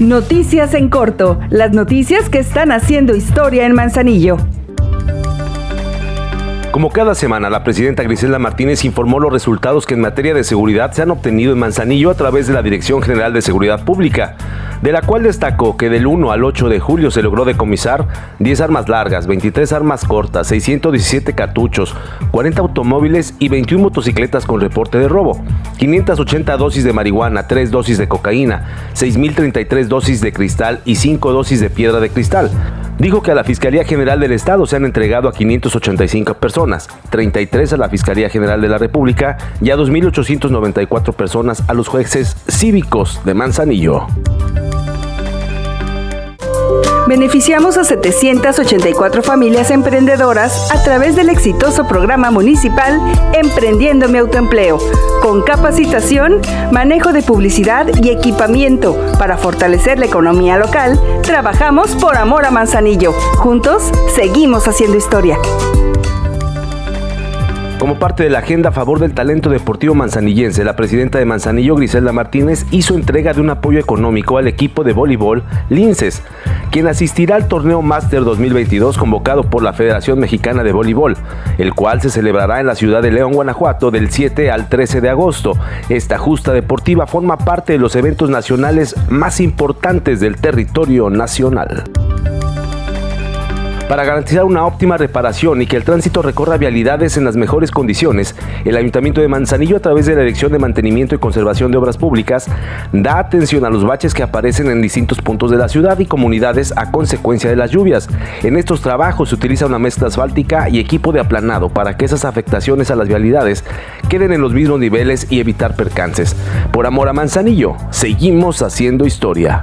Noticias en corto, las noticias que están haciendo historia en Manzanillo. Como cada semana, la presidenta Griselda Martínez informó los resultados que en materia de seguridad se han obtenido en Manzanillo a través de la Dirección General de Seguridad Pública, de la cual destacó que del 1 al 8 de julio se logró decomisar 10 armas largas, 23 armas cortas, 617 cartuchos, 40 automóviles y 21 motocicletas con reporte de robo, 580 dosis de marihuana, 3 dosis de cocaína, 6.033 dosis de cristal y 5 dosis de piedra de cristal. Dijo que a la Fiscalía General del Estado se han entregado a 585 personas, 33 a la Fiscalía General de la República y a 2.894 personas a los jueces cívicos de Manzanillo. Beneficiamos a 784 familias emprendedoras a través del exitoso programa municipal Emprendiendo mi autoempleo, con capacitación, manejo de publicidad y equipamiento para fortalecer la economía local. Trabajamos por amor a Manzanillo. Juntos seguimos haciendo historia. Como parte de la agenda a favor del talento deportivo manzanillense, la presidenta de Manzanillo, Griselda Martínez, hizo entrega de un apoyo económico al equipo de voleibol Linces, quien asistirá al torneo Master 2022 convocado por la Federación Mexicana de Voleibol, el cual se celebrará en la ciudad de León, Guanajuato, del 7 al 13 de agosto. Esta justa deportiva forma parte de los eventos nacionales más importantes del territorio nacional. Para garantizar una óptima reparación y que el tránsito recorra vialidades en las mejores condiciones, el Ayuntamiento de Manzanillo, a través de la Dirección de Mantenimiento y Conservación de Obras Públicas, da atención a los baches que aparecen en distintos puntos de la ciudad y comunidades a consecuencia de las lluvias. En estos trabajos se utiliza una mezcla asfáltica y equipo de aplanado para que esas afectaciones a las vialidades queden en los mismos niveles y evitar percances. Por amor a Manzanillo, seguimos haciendo historia.